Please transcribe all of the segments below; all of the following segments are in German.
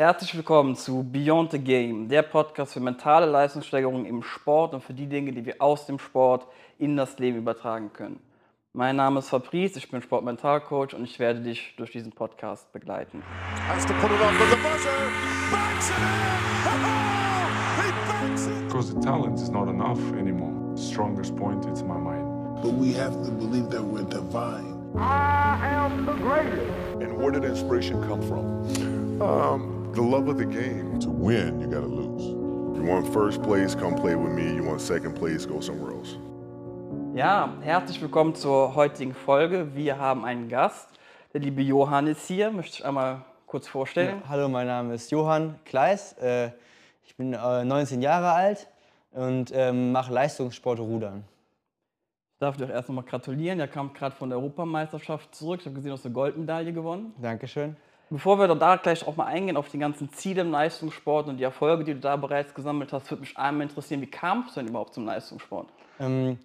Herzlich willkommen zu Beyond the Game, der Podcast für mentale Leistungssteigerung im Sport und für die Dinge, die wir aus dem Sport in das Leben übertragen können. Mein Name ist Fabrice, ich bin Sportmentalcoach und ich werde dich durch diesen Podcast begleiten. The. Because the talent is not enough anymore. The strongest point is my mind. But we have to believe that we're divine. And where did inspiration come from? Um, the love of the game. To win, you gotta lose. You want first place, come play with me. You want second place, go somewhere else. Ja, herzlich willkommen zur heutigen Folge. Wir haben einen Gast. Der liebe Johann ist hier. Möchte ich einmal kurz vorstellen. Ja, hallo, mein Name ist Johann Kleis. Äh, ich bin äh, 19 Jahre alt und ähm, mache Leistungssportrudern. Ich darf dir auch erst nochmal gratulieren. Er kam gerade von der Europameisterschaft zurück. Ich habe gesehen, du hast eine Goldmedaille gewonnen. Dankeschön. Bevor wir da gleich auch mal eingehen auf die ganzen Ziele im Leistungssport und die Erfolge, die du da bereits gesammelt hast, würde mich einmal interessieren, wie kamst du denn überhaupt zum Leistungssport? Ähm,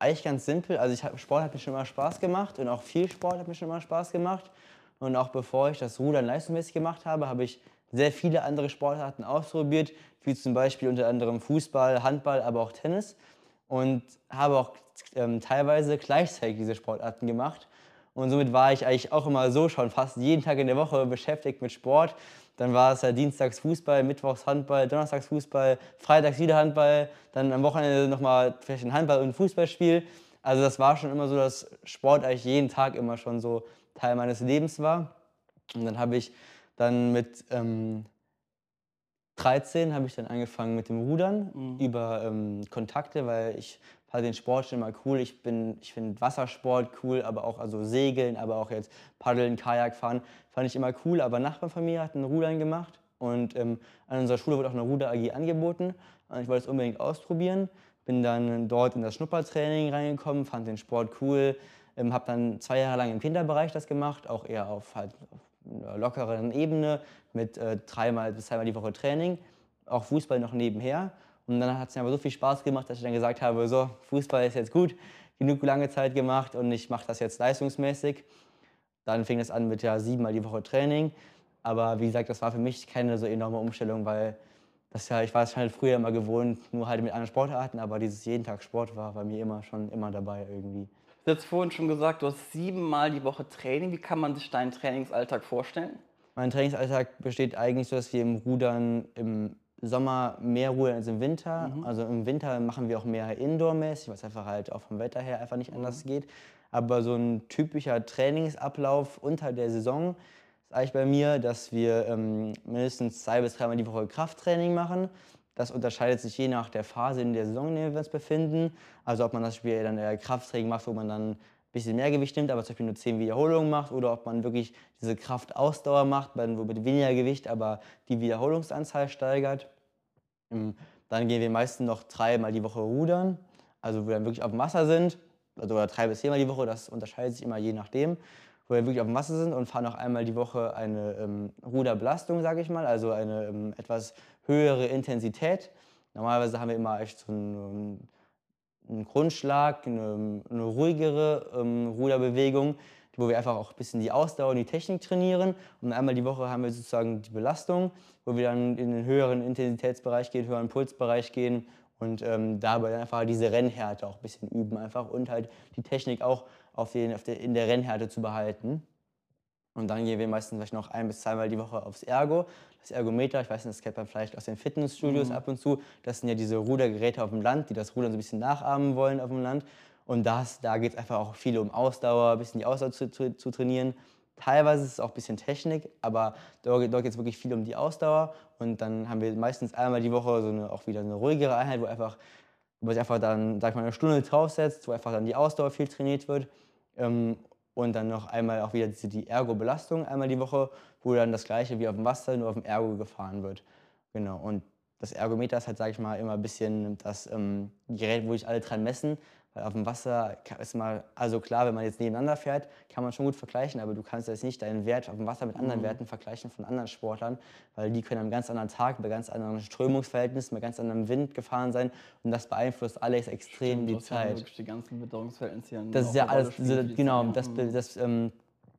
eigentlich ganz simpel. Also ich Sport hat mir schon immer Spaß gemacht und auch viel Sport hat mir schon immer Spaß gemacht. Und auch bevor ich das Rudern leistungsmäßig gemacht habe, habe ich sehr viele andere Sportarten ausprobiert, wie zum Beispiel unter anderem Fußball, Handball, aber auch Tennis. Und habe auch ähm, teilweise gleichzeitig diese Sportarten gemacht. Und somit war ich eigentlich auch immer so schon fast jeden Tag in der Woche beschäftigt mit Sport. Dann war es ja Dienstags Fußball, Mittwochs Handball, Donnerstags Fußball, Freitags wieder Handball, dann am Wochenende nochmal vielleicht ein Handball- und ein Fußballspiel. Also das war schon immer so, dass Sport eigentlich jeden Tag immer schon so Teil meines Lebens war. Und dann habe ich dann mit ähm, 13 habe ich dann angefangen mit dem Rudern über ähm, Kontakte, weil ich fand den Sport schon immer cool. Ich ich finde Wassersport cool, aber auch also Segeln, aber auch jetzt Paddeln, Kajak fahren, fand ich immer cool. Aber Nachbarn von mir hatten Rudern gemacht und ähm, an unserer Schule wurde auch eine Ruder AG angeboten. Und ich wollte es unbedingt ausprobieren. Bin dann dort in das Schnuppertraining reingekommen, fand den Sport cool, ähm, habe dann zwei Jahre lang im Kinderbereich das gemacht, auch eher auf halt auf einer lockeren Ebene mit äh, dreimal bis zweimal die Woche Training, auch Fußball noch nebenher. Und dann hat es mir aber so viel Spaß gemacht, dass ich dann gesagt habe, so, Fußball ist jetzt gut, genug lange Zeit gemacht und ich mache das jetzt leistungsmäßig. Dann fing es an mit ja siebenmal die Woche Training. Aber wie gesagt, das war für mich keine so enorme Umstellung, weil das ja, ich war es halt früher immer gewohnt, nur halt mit anderen Sportarten, aber dieses jeden Tag Sport war bei mir immer schon immer dabei irgendwie. Du hast jetzt vorhin schon gesagt, du hast siebenmal die Woche Training. Wie kann man sich deinen Trainingsalltag vorstellen? Mein Trainingsalltag besteht eigentlich so, dass wir im Rudern im Sommer mehr rudern als im Winter. Also im Winter machen wir auch mehr Indoor-mäßig, was einfach halt auch vom Wetter her einfach nicht anders geht. Aber so ein typischer Trainingsablauf unter der Saison ist eigentlich bei mir, dass wir ähm, mindestens zwei bis dreimal die Woche Krafttraining machen. Das unterscheidet sich je nach der Phase in der Saison, in der wir uns befinden. Also ob man das Spiel dann eher Krafttraining macht, wo man dann bisschen mehr Gewicht nimmt, aber zum Beispiel nur 10 Wiederholungen macht, oder ob man wirklich diese Kraftausdauer macht, wo mit weniger Gewicht, aber die Wiederholungsanzahl steigert. Ähm, Dann gehen wir meistens noch dreimal die Woche rudern, also wo wir dann wirklich auf dem Wasser sind, also oder drei bis viermal die Woche, das unterscheidet sich immer je nachdem, wo wir wirklich auf dem Wasser sind und fahren auch einmal die Woche eine ähm, Ruderbelastung, sage ich mal, also eine ähm, etwas höhere Intensität. Normalerweise haben wir immer echt so einen, einen Grundschlag, eine, eine ruhigere ähm, Ruderbewegung, wo wir einfach auch ein bisschen die Ausdauer und die Technik trainieren. Und einmal die Woche haben wir sozusagen die Belastung, wo wir dann in den höheren Intensitätsbereich gehen, höheren Pulsbereich gehen und ähm, dabei dann einfach diese Rennhärte auch ein bisschen üben einfach und halt die Technik auch auf den, auf der, in der Rennhärte zu behalten. Und dann gehen wir meistens vielleicht noch ein bis zweimal die Woche aufs Ergo. Das Ergometer, ich weiß nicht, das kennt man vielleicht aus den Fitnessstudios ab und zu. Das sind ja diese Rudergeräte auf dem Land, die das Rudern so ein bisschen nachahmen wollen auf dem Land. Und das, da geht es einfach auch viel um Ausdauer, ein bisschen die Ausdauer zu, zu, zu trainieren. Teilweise ist es auch ein bisschen Technik, aber dort, dort geht es wirklich viel um die Ausdauer. Und dann haben wir meistens einmal die Woche so eine, auch wieder eine ruhigere Einheit, wo einfach wo man sich einfach dann, sag ich mal, eine Stunde draufsetzt, wo einfach dann die Ausdauer viel trainiert wird. Ähm, und dann noch einmal auch wieder die Ergo-Belastung einmal die Woche, wo dann das gleiche wie auf dem Wasser, nur auf dem Ergo gefahren wird. Genau. Und das Ergometer ist halt, sag ich mal, immer ein bisschen das ähm, Gerät, wo sich alle dran messen. Weil auf dem Wasser ist mal, also klar, wenn man jetzt nebeneinander fährt, kann man schon gut vergleichen, aber du kannst jetzt nicht deinen Wert auf dem Wasser mit anderen Werten vergleichen von anderen Sportlern, weil die können am ganz anderen Tag, bei ganz anderen Strömungsverhältnissen, bei ganz anderem Wind gefahren sein und das beeinflusst alles extrem die hast ja Zeit. wirklich die ganzen Witterungsverhältnisse hier Das ist ja alles, so, die genau, das, das ähm,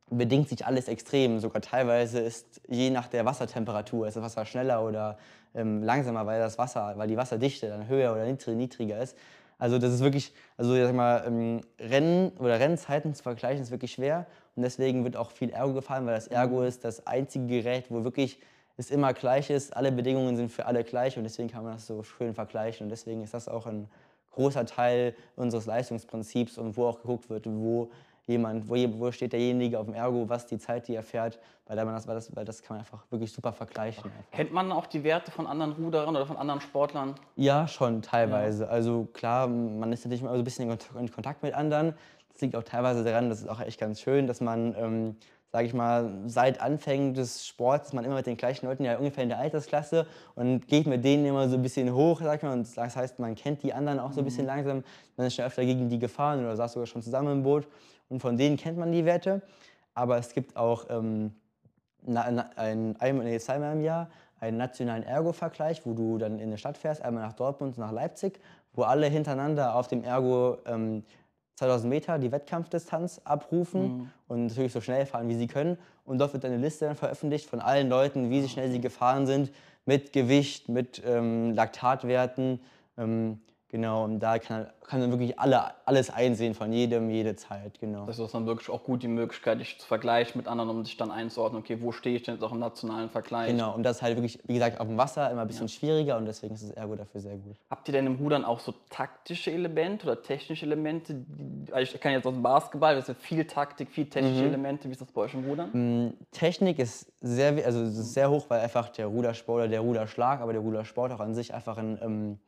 bedingt sich alles extrem. Sogar teilweise ist je nach der Wassertemperatur ist das Wasser schneller oder ähm, langsamer, weil das Wasser, weil die Wasserdichte dann höher oder niedrig- niedriger ist. Also das ist wirklich, also ich sag mal, ähm, Rennen oder Rennzeiten zu vergleichen ist wirklich schwer. Und deswegen wird auch viel Ergo gefahren, weil das Ergo ist das einzige Gerät, wo wirklich es immer gleich ist, alle Bedingungen sind für alle gleich und deswegen kann man das so schön vergleichen. Und deswegen ist das auch ein großer Teil unseres Leistungsprinzips und wo auch geguckt wird, wo jemand, wo, wo steht derjenige auf dem Ergo, was die Zeit, die er fährt, weil, man das, weil, das, weil das kann man einfach wirklich super vergleichen. Einfach. Kennt man auch die Werte von anderen Ruderern oder von anderen Sportlern? Ja, schon teilweise. Also klar, man ist natürlich immer so ein bisschen in Kont- in Kontakt mit anderen. Das liegt auch teilweise daran, das ist auch echt ganz schön, dass man, ähm, sage ich mal, seit Anfängen des Sports ist man immer mit den gleichen Leuten ja ungefähr in der Altersklasse und geht mit denen immer so ein bisschen hoch, sag ich mal. Und das heißt, man kennt die anderen auch so ein bisschen langsam. Man ist schon öfter gegen die gefahren oder saß sogar schon zusammen im Boot. Und von denen kennt man die Werte. Aber es gibt auch ähm, ein, einmal, zweimal im Jahr einen nationalen Ergo-Vergleich, wo du dann in eine Stadt fährst, einmal nach Dortmund und nach Leipzig, wo alle hintereinander auf dem Ergo ähm, 2000 Meter die Wettkampfdistanz abrufen und natürlich so schnell fahren, wie sie können. Und dort wird dann eine Liste dann veröffentlicht von allen Leuten, wie sie schnell sie gefahren sind, mit Gewicht, mit ähm, Laktatwerten. Ähm, genau, und da kann, kann man wirklich alle, alles einsehen von jedem, jede Zeit, genau. Das ist dann wirklich auch gut die Möglichkeit, dich zu vergleichen mit anderen, um sich dann einzuordnen, okay, wo stehe ich denn jetzt auch im nationalen Vergleich? Genau, und das ist halt wirklich, wie gesagt, auf dem Wasser immer ein bisschen schwieriger und deswegen ist das Ergo dafür sehr gut. Habt ihr denn im Rudern auch so taktische Elemente oder technische Elemente? Also ich kann jetzt aus dem Basketball, das ist ja viel Taktik, viel technische Elemente. Wie ist das bei euch im Rudern? Technik ist sehr, also es ist sehr hoch, weil einfach der Rudersport oder der Ruderschlag, aber der Rudersport auch an sich einfach ein ähm,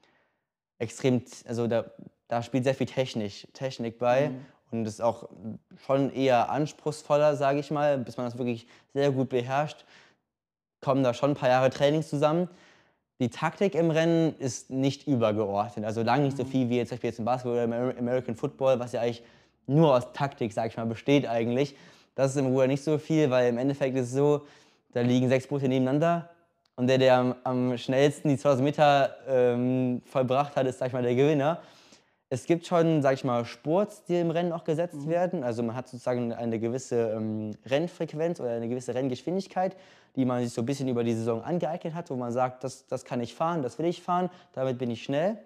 extrem, also da, da spielt sehr viel Technik, Technik bei und ist auch schon eher anspruchsvoller, sage ich mal, bis man das wirklich sehr gut beherrscht, kommen da schon ein paar Jahre Training zusammen. Die Taktik im Rennen ist nicht übergeordnet, also lange nicht so viel wie jetzt, zum Beispiel jetzt im Basketball oder im Amer- American Football, was ja eigentlich nur aus Taktik, sage ich mal, besteht eigentlich. Das ist im Ruder nicht so viel, weil im Endeffekt ist es so, da liegen sechs Boote nebeneinander und der, der am, am schnellsten die 2000 Meter ähm, vollbracht hat, ist, sag ich mal, der Gewinner. Es gibt schon, sag ich mal, Spurts, die im Rennen auch gesetzt werden. Also man hat sozusagen eine gewisse ähm, Rennfrequenz oder eine gewisse Renngeschwindigkeit, die man sich so ein bisschen über die Saison angeeignet hat, wo man sagt, das, das kann ich fahren, das will ich fahren, damit bin ich schnell.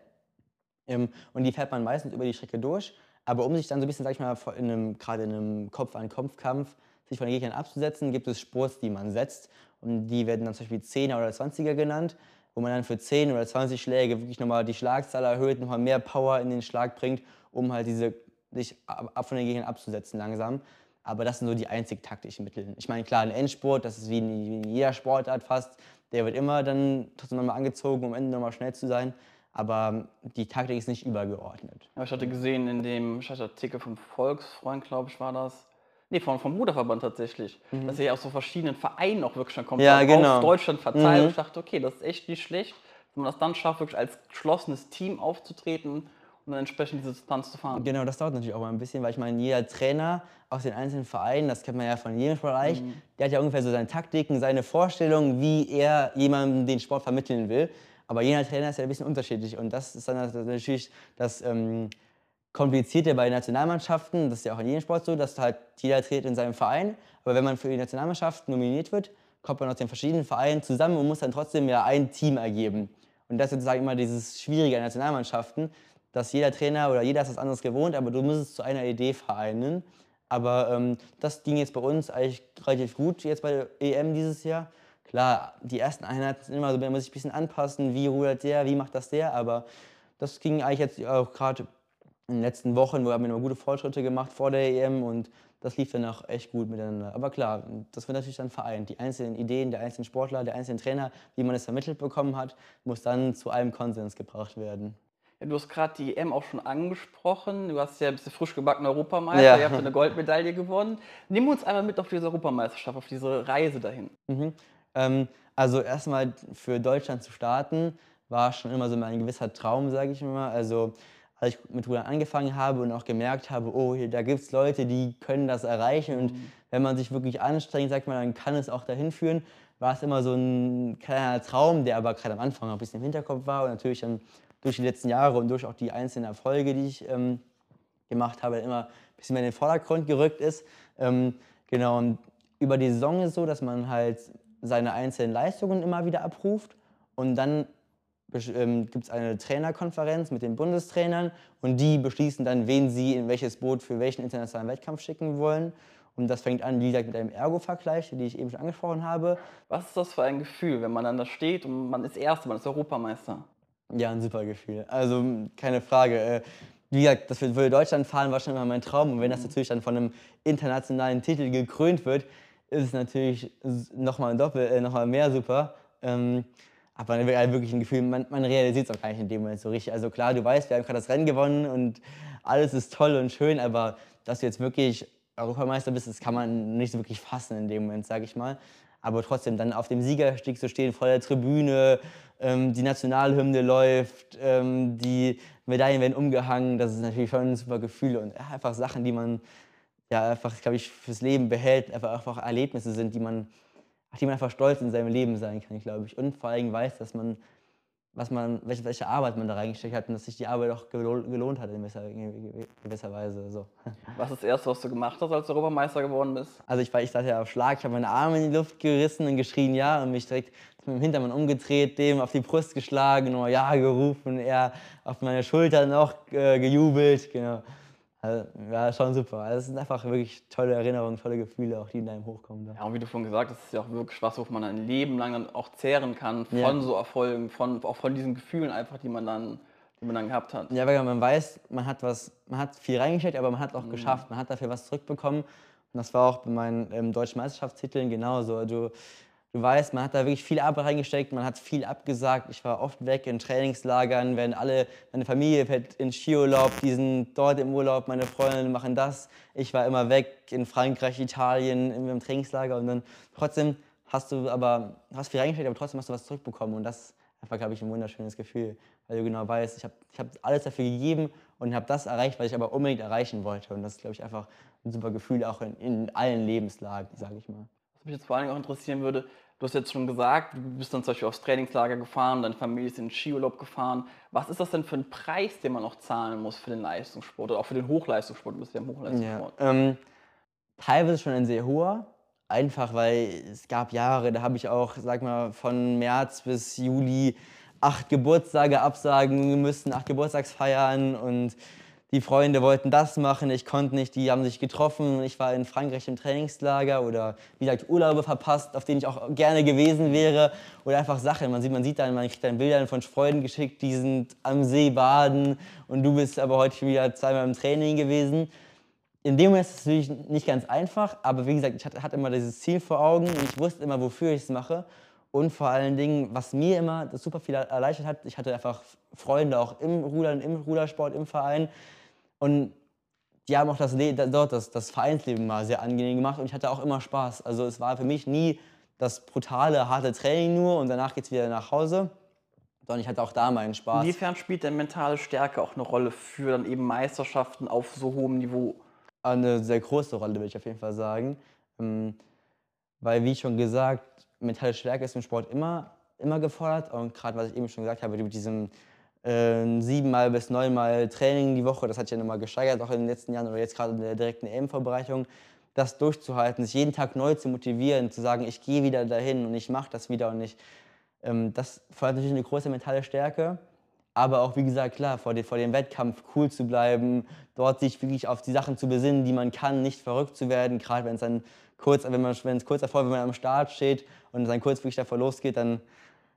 Ähm, und die fährt man meistens über die Strecke durch. Aber um sich dann so ein bisschen, sag ich mal, in einem, gerade in einem Kopf-an-Kopf-Kampf sich von den Gegnern abzusetzen, gibt es Spurts, die man setzt. Und die werden dann zum Beispiel 10er oder 20er genannt, wo man dann für 10 oder 20 Schläge wirklich nochmal die Schlagzahl erhöht, nochmal mehr Power in den Schlag bringt, um halt diese, sich ab, von den Gegnern abzusetzen langsam. Aber das sind so die einzig taktischen Mittel. Ich meine, klar, ein Endspurt, das ist wie in, jeder Sportart fast, der wird immer dann trotzdem nochmal angezogen, um am Ende nochmal schnell zu sein. Aber die Taktik ist nicht übergeordnet. Ich hatte gesehen in dem Artikel vom Volksfreund, glaube ich, war das. Nee, vom, vom Bruderverband tatsächlich. Dass er ja aus so verschiedenen Vereinen auch wirklich schon kommt. Mhm. Ja, auf genau. Deutschland verteilt. Mhm. Und ich dachte, okay, das ist echt nicht schlecht, wenn man das dann schafft, wirklich als geschlossenes Team aufzutreten und dann entsprechend diese Distanz zu fahren. Genau, das dauert natürlich auch mal ein bisschen, weil ich meine, jeder Trainer aus den einzelnen Vereinen, das kennt man ja von jedem Sportbereich, der hat ja ungefähr so seine Taktiken, seine Vorstellungen, wie er jemandem den Sport vermitteln will. Aber jeder Trainer ist ja ein bisschen unterschiedlich und das ist dann natürlich das ähm, Komplizierte bei Nationalmannschaften. Das ist ja auch in jedem Sport so, dass halt jeder trainiert in seinem Verein. Aber wenn man für die Nationalmannschaft nominiert wird, kommt man aus den verschiedenen Vereinen zusammen und muss dann trotzdem ja ein Team ergeben. Und das ist sozusagen immer dieses Schwierige an Nationalmannschaften, dass jeder Trainer oder jeder ist was anderes gewohnt, aber du musst es zu einer Idee vereinen. Aber ähm, das ging jetzt bei uns eigentlich relativ gut jetzt bei der EM dieses Jahr. Klar, die ersten Einheiten sind immer so, man muss sich ein bisschen anpassen, wie rudert der, wie macht das der, aber das ging eigentlich jetzt auch gerade in den letzten Wochen, wo haben wir immer gute Fortschritte gemacht vor der EM und das lief dann auch echt gut miteinander. Aber klar, das wird natürlich dann vereint. Die einzelnen Ideen der einzelnen Sportler, der einzelnen Trainer, wie man es vermittelt bekommen hat, muss dann zu einem Konsens gebracht werden. Ja, du hast gerade die EM auch schon angesprochen. Du hast ja ein bisschen frisch gebackener Europameister, Ja. ihr habt eine Goldmedaille gewonnen. Nimm uns einmal mit auf diese Europameisterschaft, auf diese Reise dahin. Ähm, also erstmal für Deutschland zu starten, war schon immer so mein gewisser Traum, sage ich mal. Also als ich mit Rudern angefangen habe und auch gemerkt habe, oh, hier, da gibt es Leute, die können das erreichen. Und wenn man sich wirklich anstrengt, sagt man, dann kann es auch dahin führen. War es immer so ein kleiner Traum, der aber gerade am Anfang noch ein bisschen im Hinterkopf war und natürlich dann durch die letzten Jahre und durch auch die einzelnen Erfolge, die ich ähm, gemacht habe, immer ein bisschen mehr in den Vordergrund gerückt ist. Ähm, Genau, und über die Saison ist es so, dass man halt seine einzelnen Leistungen immer wieder abruft und dann ähm, gibt es eine Trainerkonferenz mit den Bundestrainern und die beschließen dann, wen sie in welches Boot für welchen internationalen Wettkampf schicken wollen. Und das fängt an, wie gesagt, mit einem Ergo-Vergleich, den ich eben schon angesprochen habe. Was ist das für ein Gefühl, wenn man dann da steht und man ist Erster, man ist Europameister? Ja, ein super Gefühl. Also keine Frage. Äh, Wie gesagt, das für Deutschland fahren war schon immer mein Traum. Und wenn das natürlich dann von einem internationalen Titel gekrönt wird, ist es natürlich nochmal doppelt, äh, mehr super. Ähm, aber man wirklich ein Gefühl, man, man realisiert es auch gar nicht in dem Moment so richtig. Also klar, du weißt, wir haben gerade das Rennen gewonnen und alles ist toll und schön, aber dass du jetzt wirklich Europameister bist, das kann man nicht so wirklich fassen in dem Moment, sage ich mal. Aber trotzdem dann auf dem Siegerstieg zu stehen, vor der Tribüne, ähm, die Nationalhymne läuft, ähm, die Medaillen werden umgehangen, das ist natürlich schon ein super Gefühl und einfach Sachen, die man ja einfach, glaube ich, fürs Leben behält, einfach, einfach Erlebnisse sind, die man, auf die man einfach stolz in seinem Leben sein kann, glaube ich. Und vor allem weiß, dass man was man, welche, welche Arbeit man da reingesteckt hat und dass sich die Arbeit auch gelohnt hat in gewisser, in gewisser Weise. So. Was ist das Erste, was du gemacht hast, als du Europameister geworden bist? Also ich war, ich saß ja auf Schlag, ich habe meine Arme in die Luft gerissen und geschrien Ja und mich direkt mit dem Hintermann umgedreht, dem auf die Brust geschlagen, nur Ja gerufen, er auf meine Schulter noch äh, gejubelt, genau. Also, ja, schon super. Also, es sind einfach wirklich tolle Erinnerungen, tolle Gefühle, auch die in einem hochkommen. Da. Ja, und wie du vorhin gesagt hast, ist ja auch wirklich was, wo man ein Leben lang dann auch zehren kann von Ja. so Erfolgen, von, auch von diesen Gefühlen einfach, die man dann, die man dann gehabt hat. Ja, weil man weiß, man hat was, man hat viel reingesteckt, aber man hat auch geschafft, man hat dafür was zurückbekommen. Und das war auch bei meinen ähm, deutschen Meisterschaftstiteln genauso. Du, du weißt, man hat da wirklich viel Arbeit reingesteckt, man hat viel abgesagt. Ich war oft weg in Trainingslagern, wenn alle, meine Familie fährt in Skiurlaub, die sind dort im Urlaub, meine Freunde machen das. Ich war immer weg in Frankreich, Italien, im, im Trainingslager und dann trotzdem hast du aber, hast viel reingesteckt, aber trotzdem hast du was zurückbekommen und das einfach, glaube ich, ein wunderschönes Gefühl, weil du genau weißt, ich habe ich hab alles dafür gegeben und habe das erreicht, was ich aber unbedingt erreichen wollte und das ist, glaube ich, einfach ein super Gefühl, auch in, in allen Lebenslagen, sage ich mal. Was mich jetzt vor allen Dingen auch interessieren würde, du hast jetzt schon gesagt, du bist dann zum Beispiel aufs Trainingslager gefahren, deine Familie ist in den Skiurlaub gefahren. Was ist das denn für ein Preis, den man noch zahlen muss für den Leistungssport oder auch für den Hochleistungssport? Du bist ja im Hochleistungssport. Ähm, teilweise schon ein sehr hoher, einfach weil es gab Jahre, da habe ich auch, sag mal, von März bis Juli acht Geburtstage absagen müssen, acht Geburtstagsfeiern und die Freunde wollten das machen, ich konnte nicht, die haben sich getroffen, ich war in Frankreich im Trainingslager oder wie gesagt Urlaube verpasst, auf denen ich auch gerne gewesen wäre oder einfach Sachen, man sieht, man sieht dann, man kriegt dann Bilder von Freunden geschickt, die sind am See baden und du bist aber heute wieder zweimal im Training gewesen in dem Moment ist es natürlich nicht ganz einfach, aber wie gesagt, ich hatte, hatte immer dieses Ziel vor Augen und ich wusste immer, wofür ich es mache. Und vor allen Dingen, was mir immer das super viel erleichtert hat, ich hatte einfach Freunde auch im Rudern, im Rudersport, im Verein. Und die haben auch das, Le- dort das, das Vereinsleben mal sehr angenehm gemacht und ich hatte auch immer Spaß. Also es war für mich nie das brutale, harte Training nur und danach geht es wieder nach Hause, sondern ich hatte auch da meinen Spaß. Inwiefern spielt denn mentale Stärke auch eine Rolle für dann eben Meisterschaften auf so hohem Niveau? eine sehr große Rolle, würde ich auf jeden Fall sagen. Ähm, Weil, wie schon gesagt, mentale Stärke ist im Sport immer, immer gefordert. Und gerade, was ich eben schon gesagt habe, mit diesem äh, siebenmal bis neunmal Training die Woche, das hat sich ja nochmal gesteigert, auch in den letzten Jahren oder jetzt gerade in der direkten EM-Vorbereitung, das durchzuhalten, sich jeden Tag neu zu motivieren, zu sagen, ich gehe wieder dahin und ich mache das wieder und ich, ähm, das fordert natürlich eine große mentale Stärke. Aber auch, wie gesagt, klar, vor, dem- vor dem Wettkampf cool zu bleiben, dort sich wirklich auf die Sachen zu besinnen, die man kann, nicht verrückt zu werden. Gerade wenn es dann kurz, wenn man, wenn es kurz davor, wenn man am Start steht und dann kurz wirklich davor losgeht, dann,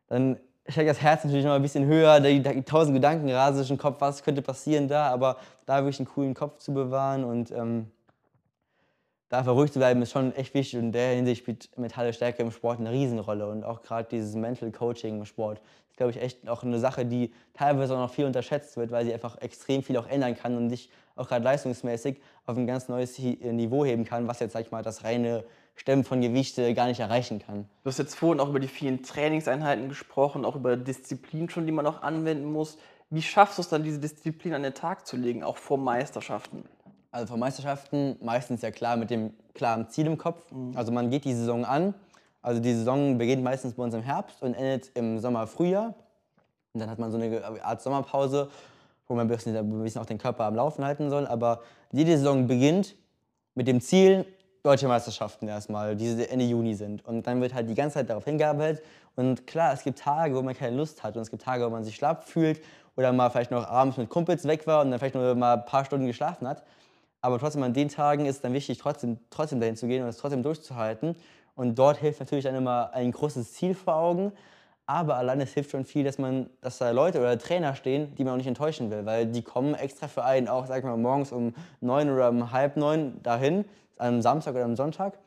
dann steckt das Herz natürlich noch ein bisschen höher, die, tausend Gedanken rasen sich im Kopf, was könnte passieren da, aber da wirklich einen coolen Kopf zu bewahren und ähm, da einfach ruhig zu bleiben, ist schon echt wichtig und in der Hinsicht spielt mentale Stärke im Sport eine Riesenrolle und auch gerade dieses Mental Coaching im Sport ist, glaube ich, echt auch eine Sache, die teilweise auch noch viel unterschätzt wird, weil sie einfach extrem viel auch ändern kann und dich auch gerade leistungsmäßig auf ein ganz neues Hi- Niveau heben kann, was jetzt, sag ich mal, das reine Stemmen von Gewichte gar nicht erreichen kann. Du hast jetzt vorhin auch über die vielen Trainingseinheiten gesprochen, auch über Disziplin schon, die man auch anwenden muss. Wie schaffst du es dann, diese Disziplin an den Tag zu legen, auch vor Meisterschaften? Also vor Meisterschaften meistens ja klar mit dem klaren Ziel im Kopf. Also man geht die Saison an. Also die Saison beginnt meistens bei uns im Herbst und endet im Sommer, Frühjahr. Und dann hat man so eine Art Sommerpause, wo man ein bisschen, ein bisschen auch den Körper am Laufen halten soll. Aber jede Saison beginnt mit dem Ziel, deutsche Meisterschaften erstmal, die Ende Juni sind. Und dann wird halt die ganze Zeit darauf hingearbeitet. Und klar, es gibt Tage, wo man keine Lust hat und es gibt Tage, wo man sich schlapp fühlt oder mal vielleicht noch abends mit Kumpels weg war und dann vielleicht nur mal ein paar Stunden geschlafen hat. Aber trotzdem an den Tagen ist es dann wichtig, trotzdem, trotzdem dahin zu gehen und es trotzdem durchzuhalten. Und dort hilft natürlich dann immer ein großes Ziel vor Augen. Aber allein es hilft schon viel, dass man, dass da Leute oder Trainer stehen, die man auch nicht enttäuschen will, weil die kommen extra für einen auch, sag ich mal, morgens um neun oder um halb neun dahin, am Samstag oder am Sonntag.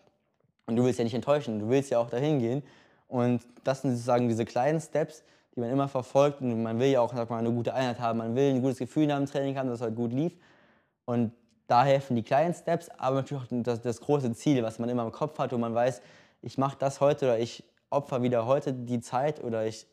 Und du willst ja nicht enttäuschen, du willst ja auch dahin gehen. Und das sind sozusagen diese kleinen Steps, die man immer verfolgt. Und man will ja auch sag mal, eine gute Einheit haben, man will ein gutes Gefühl nach dem Training haben, dass es halt gut lief. Und da helfen die kleinen Steps, aber natürlich auch das, das große Ziel, was man immer im Kopf hat, wo man weiß, ich mache das heute oder ich opfer wieder heute die Zeit oder ich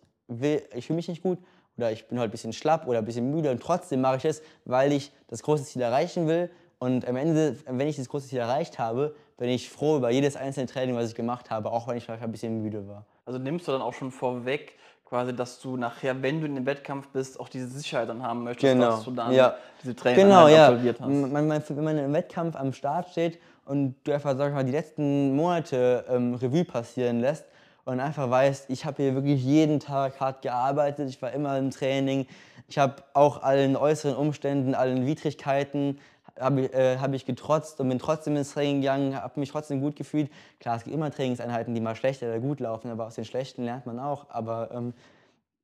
ich fühle mich nicht gut oder ich bin heute ein bisschen schlapp oder ein bisschen müde und trotzdem mache ich es, weil ich das große Ziel erreichen will. Und am Ende, wenn ich das große Ziel erreicht habe, bin ich froh über jedes einzelne Training, was ich gemacht habe, auch wenn ich vielleicht ein bisschen müde war. Also nimmst du dann auch schon vorweg, quasi, dass du nachher, wenn du in den Wettkampf bist, auch diese Sicherheit dann haben möchtest, Genau, dass du dann ja. diese Training Genau, ja. absolviert hast. Man, man, wenn man im Wettkampf am Start steht und du einfach, sag ich mal, die letzten Monate ähm, Revue passieren lässt und einfach weißt, ich habe hier wirklich jeden Tag hart gearbeitet, ich war immer im Training, ich habe auch allen äußeren Umständen, allen Widrigkeiten, habe äh, hab ich getrotzt und bin trotzdem ins Training gegangen, habe mich trotzdem gut gefühlt. Klar, es gibt immer Trainingseinheiten, die mal schlecht oder gut laufen, aber aus den schlechten lernt man auch. Aber ähm,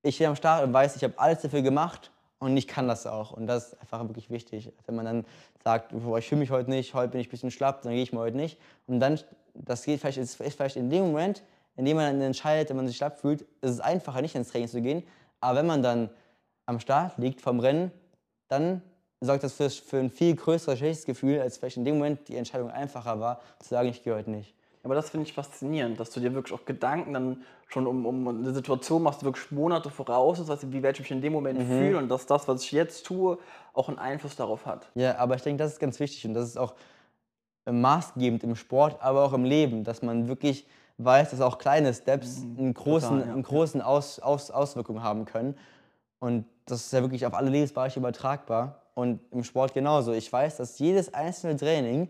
ich stehe am Start und weiß, ich habe alles dafür gemacht und ich kann das auch. Und das ist einfach wirklich wichtig. Wenn man dann sagt, boah, ich fühle mich heute nicht, heute bin ich ein bisschen schlapp, dann gehe ich mal heute nicht. Und dann, das geht vielleicht, ist vielleicht in dem Moment, in dem man dann entscheidet, wenn man sich schlapp fühlt, ist es einfacher, nicht ins Training zu gehen. Aber wenn man dann am Start liegt vom Rennen, dann sorgt das für, für ein viel größeres schlechtes Gefühl, als vielleicht in dem Moment die Entscheidung einfacher war, zu sagen, ich gehe heute nicht. Aber das finde ich faszinierend, dass du dir wirklich auch Gedanken dann schon um, um eine Situation machst, wirklich Monate voraus ist, also wie werde ich mich in dem Moment fühlen und dass das, was ich jetzt tue, auch einen Einfluss darauf hat. Ja, aber ich denke, das ist ganz wichtig und das ist auch maßgebend im Sport, aber auch im Leben, dass man wirklich weiß, dass auch kleine Steps einen großen, Total, ja. einen großen Aus, Aus, Auswirkungen haben können. Und das ist ja wirklich auf alle Lebensbereiche übertragbar. Und im Sport genauso. Ich weiß, dass jedes einzelne Training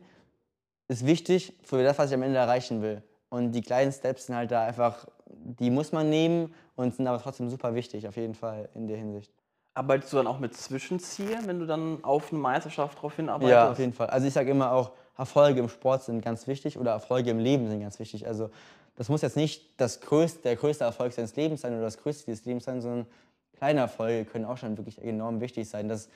ist wichtig für das, was ich am Ende erreichen will. Und die kleinen Steps sind halt da einfach, die muss man nehmen und sind aber trotzdem super wichtig, auf jeden Fall in der Hinsicht. Arbeitest du dann auch mit Zwischenzielen, wenn du dann auf eine Meisterschaft darauf hinarbeitest? Ja, auf jeden Fall. Also ich sage immer auch, Erfolge im Sport sind ganz wichtig oder Erfolge im Leben sind ganz wichtig. Also das muss jetzt nicht das größte, der größte Erfolg seines Lebens sein oder das größte des Lebens sein, sondern kleine Erfolge können auch schon wirklich enorm wichtig sein. Das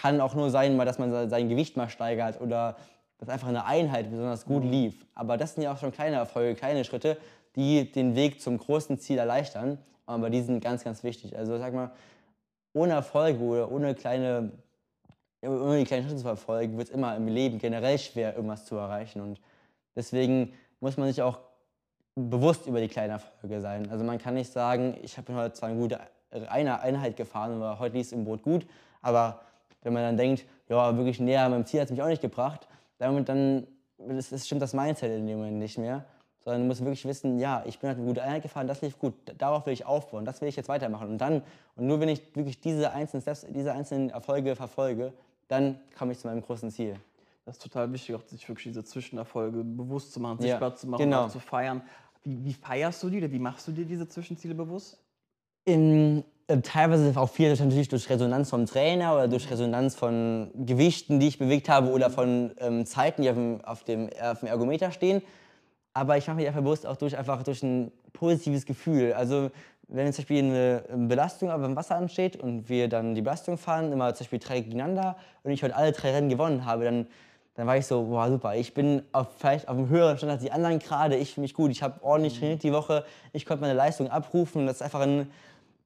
kann auch nur sein, mal, dass man sein Gewicht mal steigert oder dass einfach eine Einheit besonders gut lief. Aber das sind ja auch schon kleine Erfolge, kleine Schritte, die den Weg zum großen Ziel erleichtern. Aber die sind ganz, ganz wichtig. Also sag mal, ohne Erfolg oder ohne kleine ohne die kleinen Schritte zu verfolgen, wird es immer im Leben generell schwer, irgendwas zu erreichen. Und deswegen muss man sich auch bewusst über die kleinen Erfolge sein. Also man kann nicht sagen, ich habe heute zwar eine gute Einheit gefahren, aber heute lief es im Boot gut, aber wenn man dann denkt, ja, wirklich näher an meinem Ziel hat es mich auch nicht gebracht, dann, dann das, das stimmt das Mindset in dem Moment nicht mehr. Sondern du musst wirklich wissen, ja, ich bin halt eine gute Einheit gefahren, das lief gut, darauf will ich aufbauen, das will ich jetzt weitermachen. Und dann, und nur wenn ich wirklich diese einzelnen Steps, diese einzelnen Erfolge verfolge, dann komme ich zu meinem großen Ziel. Das ist total wichtig, auch sich wirklich diese Zwischenerfolge bewusst zu machen, Ja, sichtbar zu machen, genau. auch zu feiern. Wie, wie feierst du die oder wie machst du dir diese Zwischenziele bewusst? In, teilweise auch viel natürlich durch Resonanz vom Trainer oder durch Resonanz von Gewichten, die ich bewegt habe oder von ähm, Zeiten, die auf dem, auf, dem, auf dem Ergometer stehen. Aber ich mache mich einfach bewusst auch durch, einfach durch ein positives Gefühl. Also wenn zum Beispiel eine ähm, Belastung auf dem Wasser ansteht und wir dann die Belastung fahren, immer zum Beispiel drei gegeneinander und ich heute alle drei Rennen gewonnen habe, dann, dann war ich so, boah super, ich bin auf, vielleicht auf einem höheren Stand als die anderen gerade, ich fühle mich gut, ich habe ordentlich trainiert die Woche, ich konnte meine Leistung abrufen. Das ist einfach ein,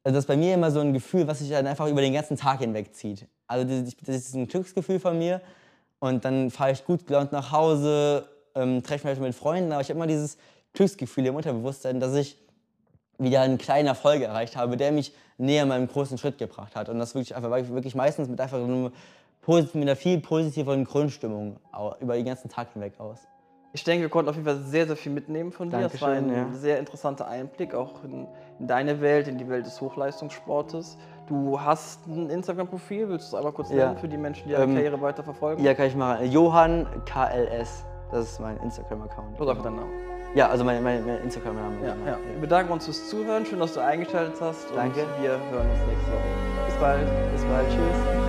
also das ist bei mir immer so ein Gefühl, was sich dann einfach über den ganzen Tag hinweg zieht. Also das, das ist ein Glücksgefühl von mir und dann fahre ich gut gelaunt nach Hause, ähm, treffe mich mit Freunden, aber ich habe immer dieses Glücksgefühl im Unterbewusstsein, dass ich wieder einen kleinen Erfolg erreicht habe, der mich näher meinem großen Schritt gebracht hat. Und das wirklich einfach wirklich meistens mit einfach einem mit einer viel positiveren Grundstimmung über den ganzen Tag hinweg aus. Ich denke, wir konnten auf jeden Fall sehr, sehr viel mitnehmen von dir. Es war ein ja. sehr interessanter Einblick auch in, in deine Welt, in die Welt des Hochleistungssportes. Du hast ein Instagram-Profil, willst du es einmal kurz Ja. nennen für die Menschen, die ihre Ähm, Karriere weiter verfolgen? Ja, kann ich machen. Johann KLS. Das ist mein Instagram-Account. Oder einfach dein Name. Ja, also mein, mein, mein Instagram-Name. Ja, genau. ja. Wir bedanken uns fürs Zuhören. Schön, dass du eingeschaltet hast. Danke. Und wir hören uns nächste Woche. Bis bald. Bis bald. Tschüss.